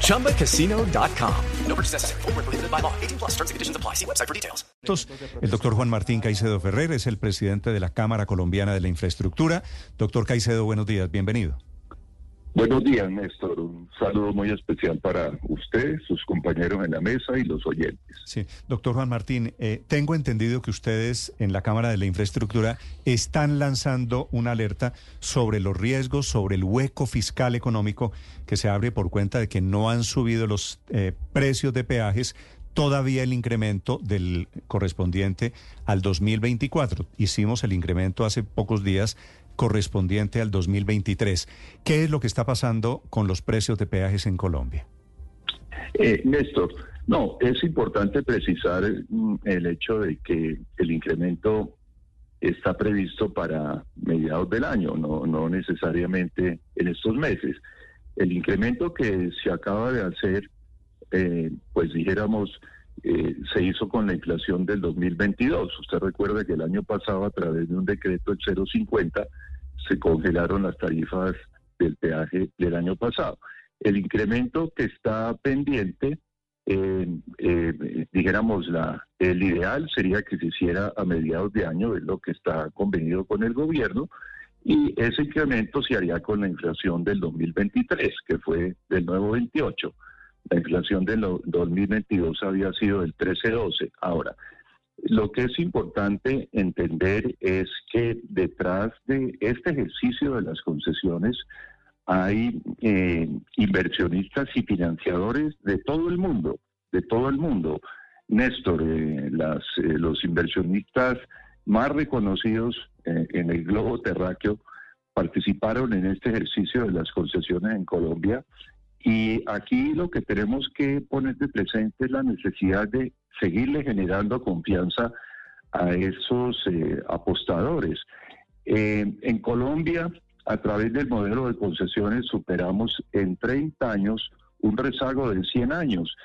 ChumbaCasino.com. No purchase necessary. Full prohibited by law. 18 plus terms and conditions apply. See website for details. El doctor Juan Martín Caicedo Ferrer es el presidente de la Cámara Colombiana de la Infraestructura. Doctor Caicedo, buenos días. Bienvenido. Buenos días, Néstor. Un saludo muy especial para usted, sus compañeros en la mesa y los oyentes. Sí, doctor Juan Martín, eh, tengo entendido que ustedes en la Cámara de la Infraestructura están lanzando una alerta sobre los riesgos, sobre el hueco fiscal económico que se abre por cuenta de que no han subido los eh, precios de peajes todavía el incremento del correspondiente al 2024. Hicimos el incremento hace pocos días correspondiente al 2023. ¿Qué es lo que está pasando con los precios de peajes en Colombia? Eh, Néstor, no, es importante precisar mm, el hecho de que el incremento está previsto para mediados del año, no, no necesariamente en estos meses. El incremento que se acaba de hacer, eh, pues dijéramos, eh, se hizo con la inflación del 2022. Usted recuerda que el año pasado, a través de un decreto del 050, se congelaron las tarifas del peaje del año pasado. El incremento que está pendiente, eh, eh, dijéramos, la, el ideal sería que se hiciera a mediados de año, es lo que está convenido con el gobierno, y ese incremento se haría con la inflación del 2023, que fue del nuevo 28. La inflación del 2022 había sido del 13-12. Ahora, lo que es importante entender es que detrás de este ejercicio de las concesiones hay eh, inversionistas y financiadores de todo el mundo, de todo el mundo. Néstor, eh, las, eh, los inversionistas más reconocidos en el globo terráqueo participaron en este ejercicio de las concesiones en Colombia y aquí lo que tenemos que poner de presente es la necesidad de seguirle generando confianza a esos eh, apostadores. Eh, en Colombia, a través del modelo de concesiones, superamos en 30 años un rezago de 100 años.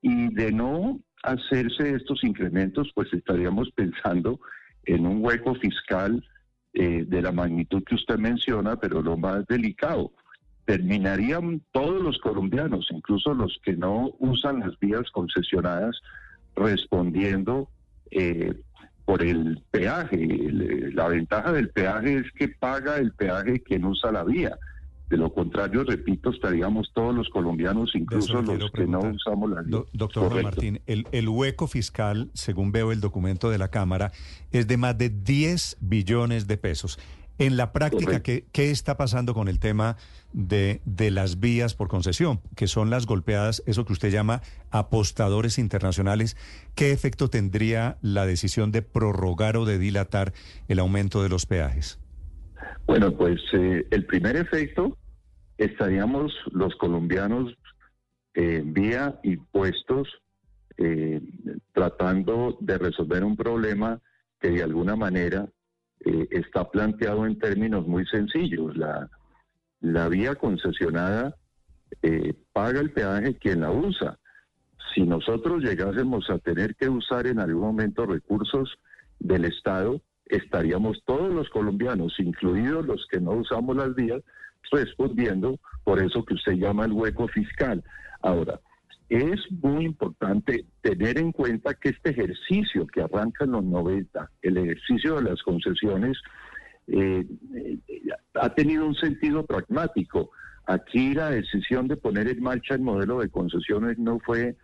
Y de no hacerse estos incrementos, pues estaríamos pensando en un hueco fiscal eh, de la magnitud que usted menciona, pero lo más delicado terminarían todos los colombianos, incluso los que no usan las vías concesionadas, respondiendo eh, por el peaje. la ventaja del peaje es que paga el peaje quien usa la vía. De lo contrario, repito, estaríamos todos los colombianos, incluso los que no usamos la vía. doctor Martín, el, el hueco fiscal, según veo el documento de la Cámara, es de más de 10 billones de pesos. En la práctica, ¿qué, ¿qué, está pasando con el tema de, de, las vías por concesión, que son las golpeadas, eso que usted llama apostadores internacionales? ¿Qué efecto tendría la decisión de prorrogar o de dilatar el aumento de los peajes? Bueno, pues eh, el primer efecto estaríamos los colombianos eh, vía impuestos eh, tratando de resolver un problema que de alguna manera eh, está planteado en términos muy sencillos. La, vía concesionada eh, paga el peaje quien la usa. Si nosotros llegásemos a tener que usar en algún momento recursos del Estado, estaríamos todos los colombianos, incluidos los que no usamos las vías, respondiendo por eso que usted llama el hueco fiscal. Ahora, es muy importante tener en cuenta que este ejercicio que arranca en los 90, el ejercicio de las concesiones, eh, eh, ha tenido un sentido pragmático. Aquí la decisión de poner en marcha el modelo de concesiones no fue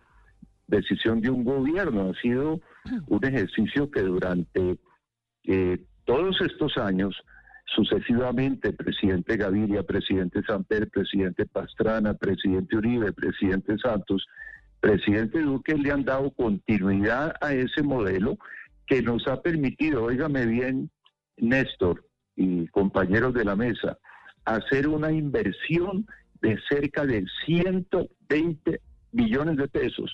decisión de un gobierno, ha sido un ejercicio que durante eh, todos estos años sucesivamente presidente Gaviria, presidente Samper, presidente Pastrana, presidente Uribe, presidente Santos, presidente Duque le han dado continuidad a ese modelo que nos ha permitido, óigame bien, Néstor y compañeros de la mesa, hacer una inversión de cerca de 120 billones de pesos.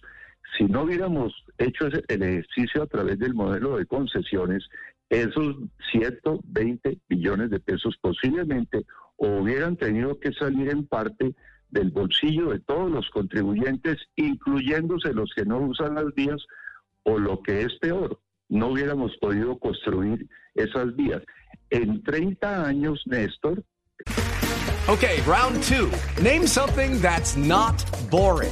Si no hubiéramos hecho el ejercicio a través del modelo de concesiones, esos 120 billones de pesos posiblemente hubieran tenido que salir en parte del bolsillo de todos los contribuyentes, incluyéndose los que no usan las vías, o lo que es peor, no hubiéramos podido construir esas vías. En 30 años, Néstor. Okay, round two. Name something that's not boring.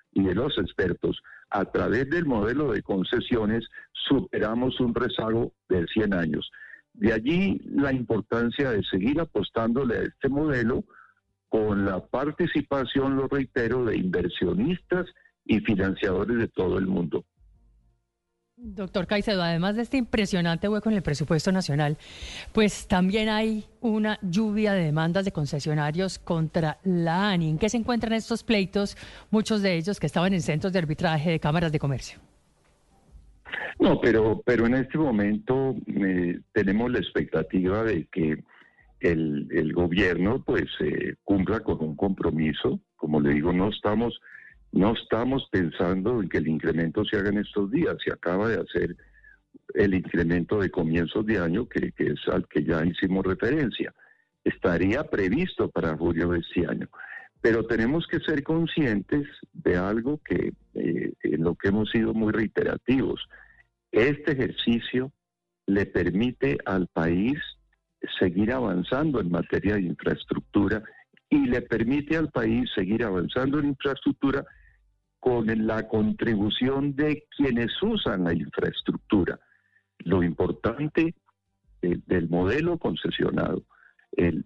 y de los expertos. A través del modelo de concesiones superamos un rezago de 100 años. De allí la importancia de seguir apostándole a este modelo con la participación, lo reitero, de inversionistas y financiadores de todo el mundo. Doctor Caicedo, además de este impresionante hueco en el presupuesto nacional, pues también hay una lluvia de demandas de concesionarios contra la ANI. ¿En qué se encuentran estos pleitos, muchos de ellos que estaban en centros de arbitraje de cámaras de comercio? No, pero, pero en este momento eh, tenemos la expectativa de que el, gobierno pues eh, cumpla con un compromiso. Como le digo, no estamos, no estamos pensando en que el incremento se haga en estos días. Se acaba de hacer el incremento de comienzos de año, que, es al que ya hicimos referencia. Estaría previsto para julio de este año. Pero tenemos que ser conscientes de algo que eh, en lo que hemos sido muy reiterativos. Este ejercicio le permite al país seguir avanzando en materia de infraestructura y le permite al país seguir avanzando en infraestructura con la contribución de quienes usan la infraestructura. Lo importante eh, del modelo concesionado,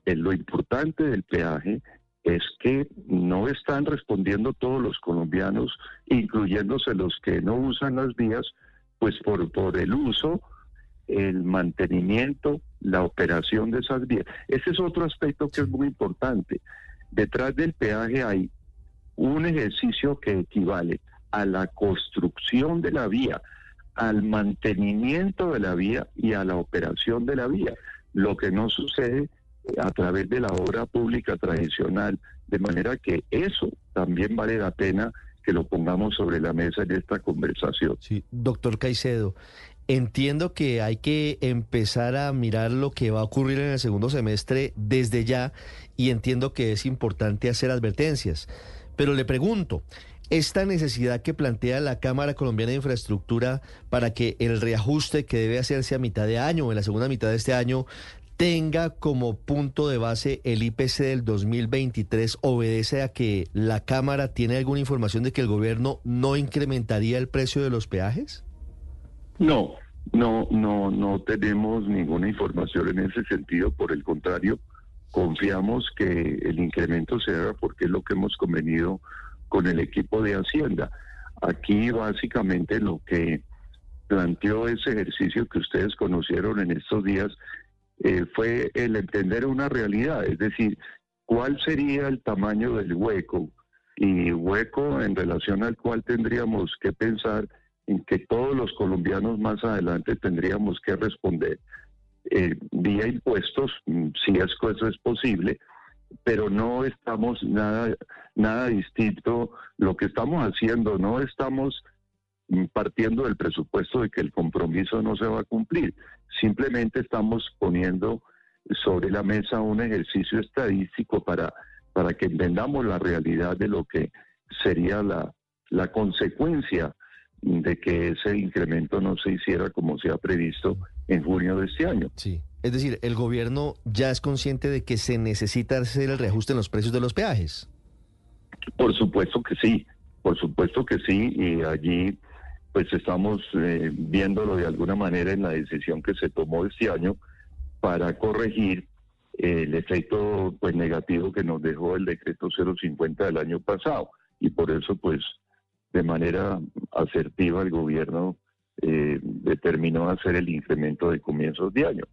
lo importante del peaje es que no están respondiendo todos los colombianos, incluyéndose los que no usan las vías, pues por, por el uso el mantenimiento, la operación de esas vías. Ese es otro aspecto que es muy importante. Detrás del peaje hay un ejercicio que equivale a la construcción de la vía, al mantenimiento de la vía y a la operación de la vía, lo que no sucede a través de la obra pública tradicional, de manera que eso también vale la pena que lo pongamos sobre la mesa en esta conversación. Sí, doctor Caicedo, Entiendo que hay que empezar a mirar lo que va a ocurrir en el segundo semestre desde ya y entiendo que es importante hacer advertencias. Pero le pregunto, esta necesidad que plantea la Cámara Colombiana de Infraestructura para que el reajuste que debe hacerse a mitad de año en la segunda mitad de este año tenga como punto de base el IPC del 2023 obedece a que la Cámara tiene alguna información de que el gobierno no incrementaría el precio de los peajes? No, no, no, no tenemos ninguna información en ese sentido. Por el contrario, confiamos que el incremento se haga porque es lo que hemos convenido con el equipo de Hacienda. Aquí básicamente lo que planteó ese ejercicio que ustedes conocieron en estos días eh, fue el entender una realidad, es decir, cuál sería el tamaño del hueco y hueco en relación al cual tendríamos que pensar en que todos los colombianos más adelante tendríamos que responder eh, vía impuestos, mm, si es que eso es posible, pero no estamos nada, nada distinto. Lo que estamos haciendo, no estamos mm, partiendo del presupuesto de que el compromiso no se va a cumplir. Simplemente estamos poniendo sobre la mesa un ejercicio estadístico para, para que entendamos la realidad de lo que sería la, la consecuencia de que ese incremento no se hiciera como se ha previsto en junio de este año. Sí. Es decir, el gobierno ya es consciente de que se necesita hacer el reajuste en los precios de los peajes. Por supuesto que sí, por supuesto que sí, y allí pues estamos eh, viéndolo de alguna manera en la decisión que se tomó este año para corregir el efecto pues negativo que nos dejó el decreto 050 del año pasado y por eso pues de manera asertiva el gobierno eh, determinó hacer el incremento de comienzos de año.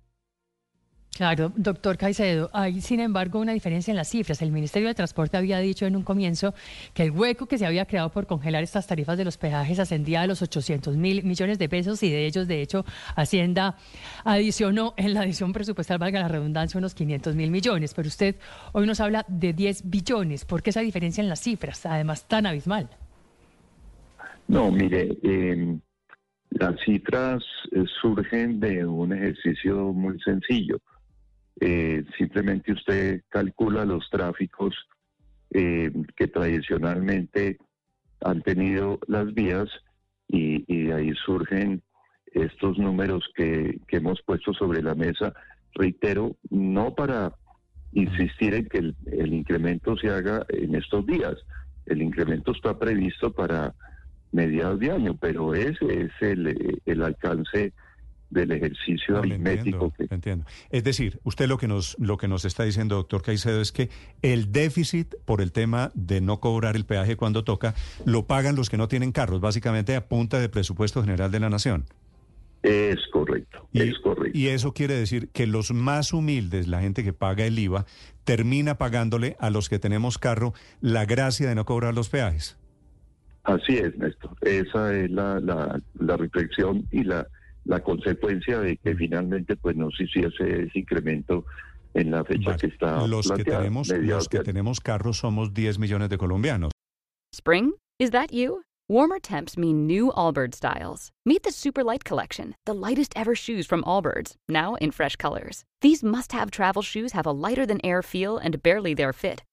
Claro, doctor Caicedo, hay sin embargo una diferencia en las cifras. El Ministerio de Transporte había dicho en un comienzo que el hueco que se había creado por congelar estas tarifas de los peajes ascendía a los 800 mil millones de pesos y de ellos, de hecho, Hacienda adicionó en la adición presupuestal, valga la redundancia, unos 500 mil millones. Pero usted hoy nos habla de 10 billones. ¿Por qué esa diferencia en las cifras, además tan abismal? No, mire, eh, las cifras eh, surgen de un ejercicio muy sencillo eh, simplemente usted calcula los tráficos eh, que tradicionalmente han tenido las vías y, de ahí surgen estos números que, hemos puesto sobre la mesa. Reitero, no para insistir en que el, incremento se haga en estos días. El incremento está previsto para mediados de año, pero ese es el, el alcance del ejercicio aritmético. Entiendo, Es decir, usted lo que nos lo que nos está diciendo, doctor Caicedo, es que el déficit por el tema de no cobrar el peaje cuando toca lo pagan los que no tienen carros, básicamente a punta de presupuesto general de la nación. Es correcto, y, es correcto. Y eso quiere decir que los más humildes, la gente que paga el IVA, termina pagándole a los que tenemos carro la gracia de no cobrar los peajes. Así es, Néstor. Esa es la, la reflexión y la la consecuencia de que finalmente pues no se hiciese ese incremento en la fecha que está los que tenemos los que tenemos carros somos 10 millones de colombianos. Spring, is that you? Warmer temps mean new Allbirds styles. Meet the Super Light Collection, the lightest ever shoes from Allbirds, now in fresh colors. These must-have travel shoes have a lighter-than-air feel and barely their fit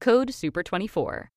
Code SUPER24.